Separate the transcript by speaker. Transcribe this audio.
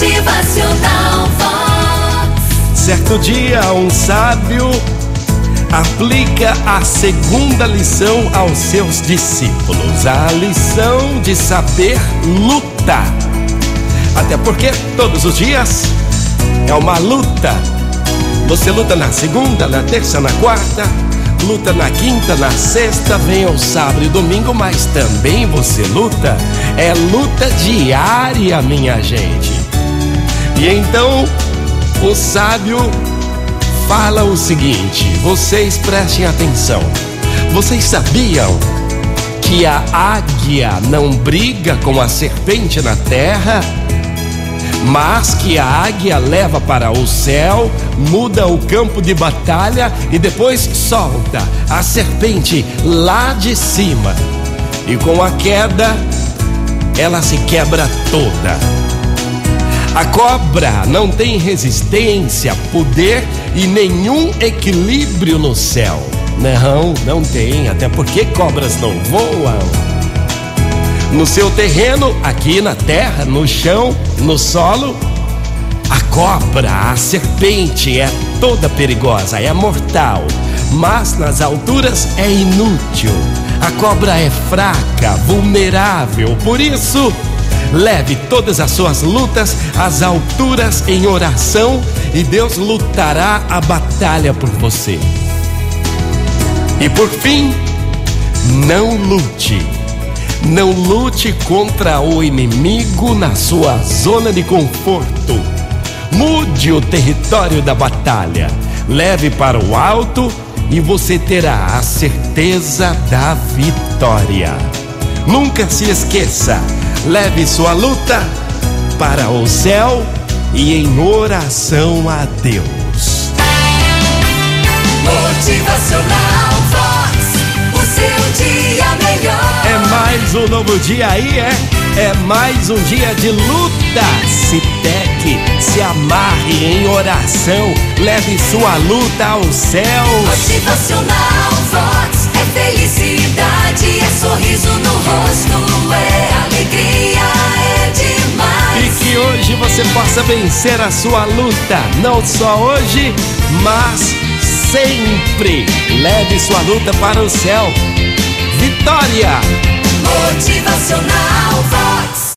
Speaker 1: Motivacional Vox.
Speaker 2: Certo dia, um sábio aplica a segunda lição aos seus discípulos, a lição de saber lutar. Até porque todos os dias é uma luta. Você luta na segunda, na terça, na quarta, luta na quinta, na sexta, vem o sábado e domingo, mas também você luta. É luta diária, minha gente. E então o sábio fala o seguinte: vocês prestem atenção. Vocês sabiam que a águia não briga com a serpente na terra? mas que a águia leva para o céu, muda o campo de batalha e depois solta a serpente lá de cima. E com a queda, ela se quebra toda. A cobra não tem resistência, poder e nenhum equilíbrio no céu. Não, não tem, até porque cobras não voam no seu terreno, aqui na terra, no chão, no solo. A cobra, a serpente é toda perigosa, é mortal, mas nas alturas é inútil. A cobra é fraca, vulnerável, por isso, leve todas as suas lutas às alturas em oração e Deus lutará a batalha por você. E por fim, não lute não lute contra o inimigo na sua zona de conforto. Mude o território da batalha. Leve para o alto e você terá a certeza da vitória. Nunca se esqueça, leve sua luta para o céu e em oração a Deus.
Speaker 1: Motivacional Vox, o seu dia melhor.
Speaker 2: É mais um novo dia aí, é? É mais um dia de luta. Se teque, se amarre em oração, leve sua luta ao céu.
Speaker 1: Motivacional
Speaker 2: possa vencer a sua luta, não só hoje, mas sempre. Leve sua luta para o céu. Vitória!
Speaker 1: Motivacional Vox.